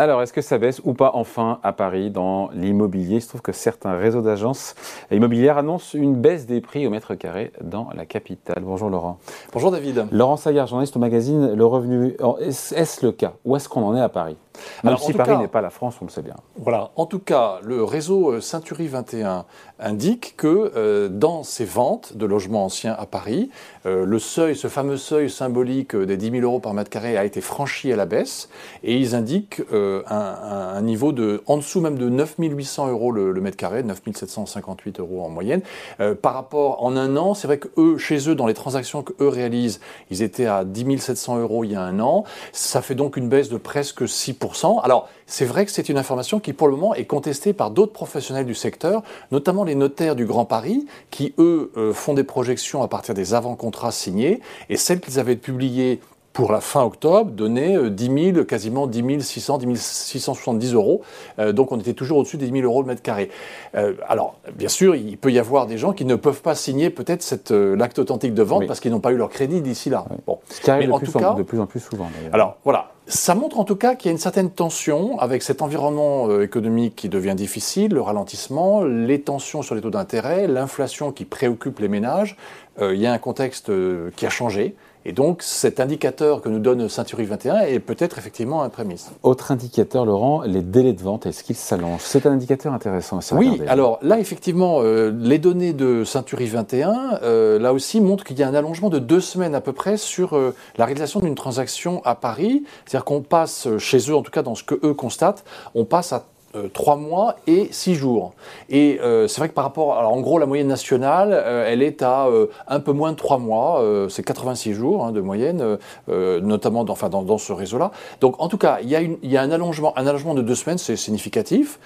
Alors, est-ce que ça baisse ou pas enfin à Paris dans l'immobilier? Il se trouve que certains réseaux d'agences immobilières annoncent une baisse des prix au mètre carré dans la capitale. Bonjour Laurent. Bonjour David. Laurent Sayard, journaliste au magazine Le Revenu. Est-ce le cas? Où est-ce qu'on en est à Paris? Même si Paris n'est pas la France, on le sait bien. Voilà. En tout cas, le réseau euh, Century 21 indique que euh, dans ces ventes de logements anciens à Paris, euh, le seuil, ce fameux seuil symbolique des 10 000 euros par mètre carré a été franchi à la baisse et ils indiquent un, niveau de, en dessous même de 9 800 euros le, mètre carré, 9 758 euros en moyenne. par rapport en un an, c'est vrai que eux, chez eux, dans les transactions qu'eux réalisent, ils étaient à 10 700 euros il y a un an. Ça fait donc une baisse de presque 6% alors, c'est vrai que c'est une information qui, pour le moment, est contestée par d'autres professionnels du secteur, notamment les notaires du Grand Paris, qui, eux, euh, font des projections à partir des avant-contrats signés, et celles qu'ils avaient publiées pour la fin octobre, donnaient 10 000, quasiment 10 600, 10 670 euros. Euh, donc on était toujours au-dessus des 10 000 euros le mètre carré. Euh, alors, bien sûr, il peut y avoir des gens qui ne peuvent pas signer peut-être l'acte authentique de vente parce qu'ils n'ont pas eu leur crédit d'ici là. Bon. Ce qui arrive de, plus en, de plus en plus souvent. Alors, voilà. Ça montre en tout cas qu'il y a une certaine tension avec cet environnement euh, économique qui devient difficile, le ralentissement, les tensions sur les taux d'intérêt, l'inflation qui préoccupe les ménages. Euh, il y a un contexte euh, qui a changé. Et donc, cet indicateur que nous donne Century 21 est peut-être effectivement un prémisse. Autre indicateur, Laurent, les délais de vente, est-ce qu'ils s'allongent? C'est un indicateur intéressant aussi. Oui, alors là, effectivement, euh, les données de Century 21, euh, là aussi, montrent qu'il y a un allongement de deux semaines à peu près sur euh, la réalisation d'une transaction à Paris. C'est-à-dire qu'on passe chez eux, en tout cas dans ce que eux constatent, on passe à euh, trois mois et six jours. Et euh, c'est vrai que par rapport, alors en gros, la moyenne nationale, euh, elle est à un peu moins de trois mois, c'est 86 jours hein, de moyenne, notamment dans, enfin, dans, ce réseau-là. Donc en tout cas, il y, a une, il y a un allongement, un allongement de deux semaines, c'est significatif.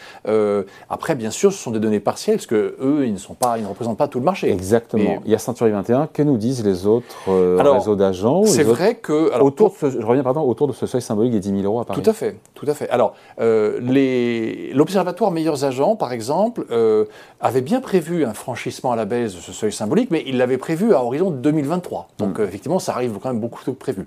après, bien sûr, ce sont des données partielles, parce que eux, ils ne, sont pas, ils ne représentent pas tout le marché. Exactement. il y a Century 21, que nous disent les autres réseaux d'agents C'est vrai que... Alors, autour de ce, je reviens pardon, autour de ce seuil symbolique des 10 000 euros à Paris. Tout à fait, tout à fait. Alors, les l'Observatoire Meilleurs Agents, par exemple, euh, avait bien prévu un franchissement à la baisse de ce seuil symbolique, mais il l'avait prévu à horizon 2023. Donc, hmm. euh, effectivement, ça arrive quand même beaucoup plus tôt que prévu.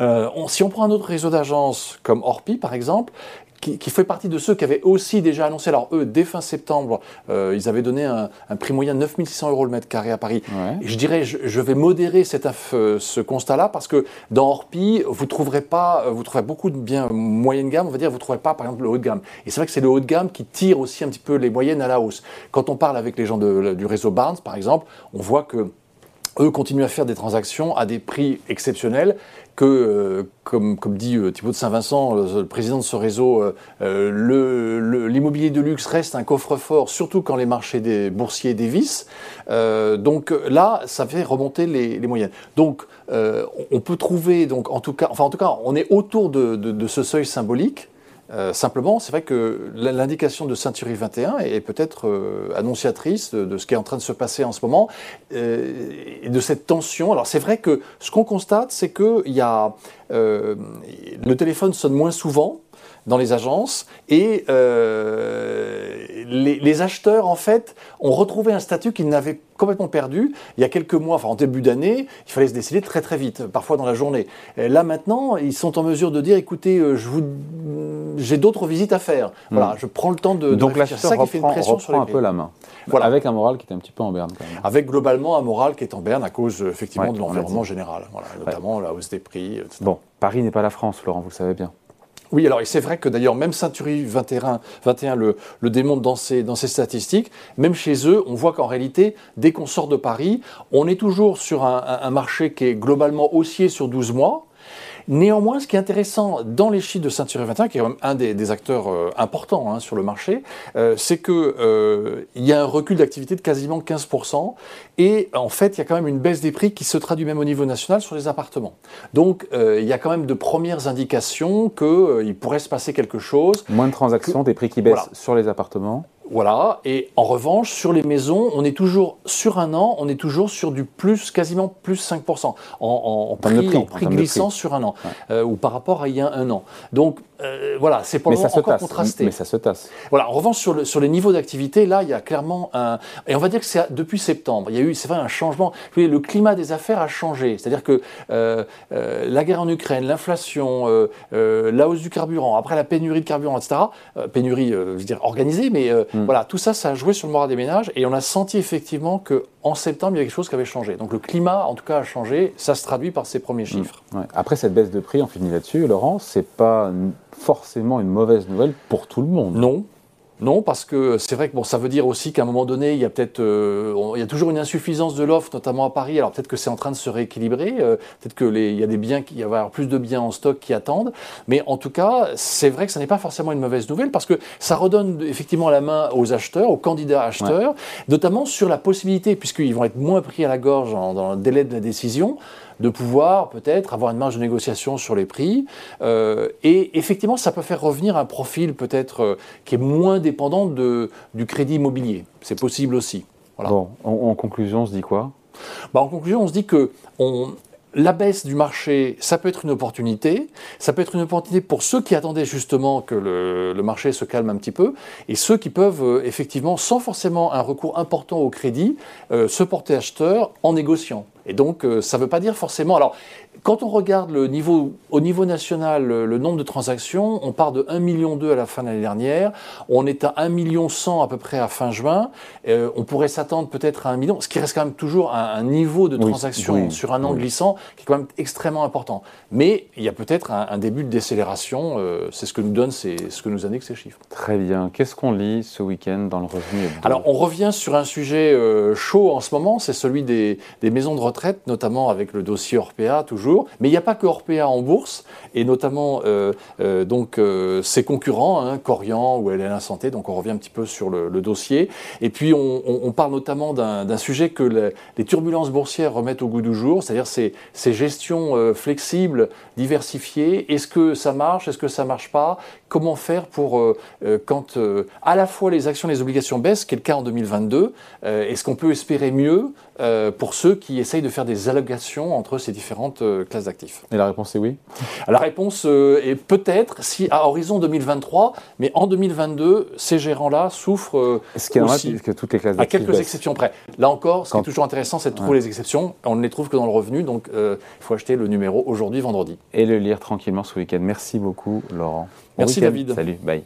Euh, si on prend un autre réseau d'agences comme Orpi, par exemple, qui, fait partie de ceux qui avaient aussi déjà annoncé, alors eux, dès fin septembre, euh, ils avaient donné un, prix moyen de 9600 euros le mètre carré à Paris. Et je dirais, je, vais modérer cette, euh, ce constat-là parce que dans Orpi, vous trouverez pas, euh, vous trouverez beaucoup de biens moyenne gamme, on va dire, vous trouverez pas, par exemple, le haut de gamme. Et c'est vrai que c'est le haut de gamme qui tire aussi un petit peu les moyennes à la hausse. Quand on parle avec les gens du réseau Barnes, par exemple, on voit que eux continuent à faire des transactions à des prix exceptionnels que, euh, comme, comme, dit euh, Thibault de Saint-Vincent, le, président de ce réseau, euh, l'immobilier de luxe reste un coffre-fort, surtout quand les marchés des boursiers dévissent. donc là, ça fait remonter les, les moyennes. Donc on peut trouver, donc, en, tout cas, enfin, en tout cas, on est autour de, de ce seuil symbolique. Euh, simplement, c'est vrai que l'indication de Century 21 est peut-être euh, annonciatrice de, ce qui est en train de se passer en ce moment euh, et de cette tension. Alors c'est vrai que ce qu'on constate, c'est que y a, le téléphone sonne moins souvent dans les agences et les, acheteurs, en fait, ont retrouvé un statut qu'ils n'avaient complètement perdu. Il y a quelques mois, enfin en début d'année, il fallait se décider très très vite, parfois dans la journée. là maintenant, ils sont en mesure de dire, écoutez, euh, je vous, j'ai d'autres visites à faire. Hmm. Voilà, je prends le temps de. Donc l'acheteur reprend, fait une pression sur un peu la main. Voilà. Avec un moral qui est un petit peu en berne. Quand même. Avec globalement un moral qui est en berne à cause effectivement de l'environnement général, voilà, notamment la hausse des prix. Etc. Bon, Paris n'est pas la France, Laurent, vous le savez bien. Oui, alors c'est vrai que d'ailleurs, même Century 21, 21 le, le démontre dans ses, dans ses statistiques, même chez eux, on voit qu'en réalité, dès qu'on sort de Paris, on est toujours sur un, un marché qui est globalement haussier sur 12 mois, Néanmoins, ce qui est intéressant dans les chiffres de Ceinture 21, qui est quand même un des, acteurs euh, importants hein, sur le marché, euh, c'est qu'il euh, y a un recul d'activité de quasiment 15%. Et en fait, il y a quand même une baisse des prix qui se traduit même au niveau national sur les appartements. Donc, il y a quand même de premières indications qu'il pourrait se passer quelque chose. Moins de transactions, des prix qui baissent sur les appartements voilà, et en revanche, sur les maisons, on est toujours, sur un an, on est toujours sur du plus, quasiment plus 5%, en, en, prix, prix, glissant sur un an, euh, ou par rapport à il y a un an. Donc, euh, voilà, c'est pour mais le moment encore tasse. contrasté. Mais ça se tasse. Voilà, en revanche, sur, le- sur les niveaux d'activité, là, il y a clairement un. Et on va dire que c'est depuis septembre. Il y a eu, c'est vrai, un changement. Voyez, le climat des affaires a changé. C'est-à-dire que euh, euh, la guerre en Ukraine, l'inflation, la hausse du carburant, après la pénurie de carburant, etc. pénurie, je veux dire, organisée, mais euh, voilà, tout ça, ça a joué sur le moral des ménages. Et on a senti effectivement qu'en septembre, il y avait quelque chose qui avait changé. Donc le climat, en tout cas, a changé. Ça se traduit par ces premiers chiffres. Ouais. Après cette baisse de prix, on finit là-dessus, Laurent, c'est pas forcément une mauvaise nouvelle pour tout le monde. Non. Non, parce que c'est vrai que bon, ça veut dire aussi qu'à un moment donné, il y a peut-être, euh, il y a toujours une insuffisance de l'offre, notamment à Paris. Alors peut-être que c'est en train de se rééquilibrer, euh, peut-être que les, il y a des biens, qui- il va y avoir plus de biens en stock qui attendent. Mais en tout cas, c'est vrai que ce n'est pas forcément une mauvaise nouvelle parce que ça redonne effectivement la main aux acheteurs, aux candidats acheteurs, notamment sur la possibilité, puisqu'ils vont être moins pris à la gorge en- dans le délai de la décision, de pouvoir peut-être avoir une marge de négociation sur les prix. Euh, et effectivement, ça peut faire revenir un profil peut-être euh, qui est moins dépendant de, du crédit immobilier. C'est possible aussi. Voilà. Bon, en, en conclusion, on se dit quoi? Bah, en conclusion, on se dit que on, la baisse du marché, ça peut être une opportunité. Ça peut être une opportunité pour ceux qui attendaient justement que le, le marché se calme un petit peu et ceux qui peuvent euh, effectivement, sans forcément un recours important au crédit, euh, se porter acheteurs en négociant. Et donc, euh, ça ne veut pas dire forcément. Alors, quand on regarde le niveau, au niveau national, le, le nombre de transactions, on part de 1,2 million à la fin de l'année dernière. On est à 1 million 100 à peu près à fin juin. Euh, on pourrait s'attendre peut-être à 1 million, ce qui reste quand même toujours un, un niveau de transactions oui, sur un an oui. glissant qui est quand même extrêmement important. Mais il y a peut-être un, un début de décélération. euh, c'est ce que nous donne, ces- ce que nous indiquent ces chiffres. Très bien. Qu'est-ce qu'on lit ce week-end dans le revenu hebdo? Alors, on revient sur un sujet euh, chaud en ce moment, c'est celui des, des maisons de retraite, notamment avec le dossier Orpea toujours. Mais il n'y a pas que Orpea en bourse, et notamment euh, euh, donc euh, ses concurrents, hein, Corian ou LLA Santé. Donc, on revient un petit peu sur le, dossier. Et puis, on, parle notamment d'un sujet que le- les turbulences boursières remettent au goût du jour, c'est-à-dire ces, ces gestions flexibles, diversifiées. Est-ce que ça marche? Est-ce que ça marche pas? Comment faire pour quand à la fois les actions les obligations baissent, ce qui est le cas en 2022, euh, est-ce qu'on peut espérer mieux euh, pour ceux qui essayent de faire des allocations entre ces différentes euh, classes d'actifs Et la réponse est oui La réponse euh, est peut-être si à horizon 2023, mais en 2022, ces gérants-là souffrent Ce qui est aussi. puisque toutes les classes à d'actifs quelques baissent. exceptions près. Là encore, ce qui est toujours intéressant, c'est de trouver les exceptions. On ne les trouve que dans le revenu, donc il faut acheter le numéro aujourd'hui, vendredi. Et le lire tranquillement ce week-end. Merci beaucoup, Laurent. Bon Merci. David. Salut, bye.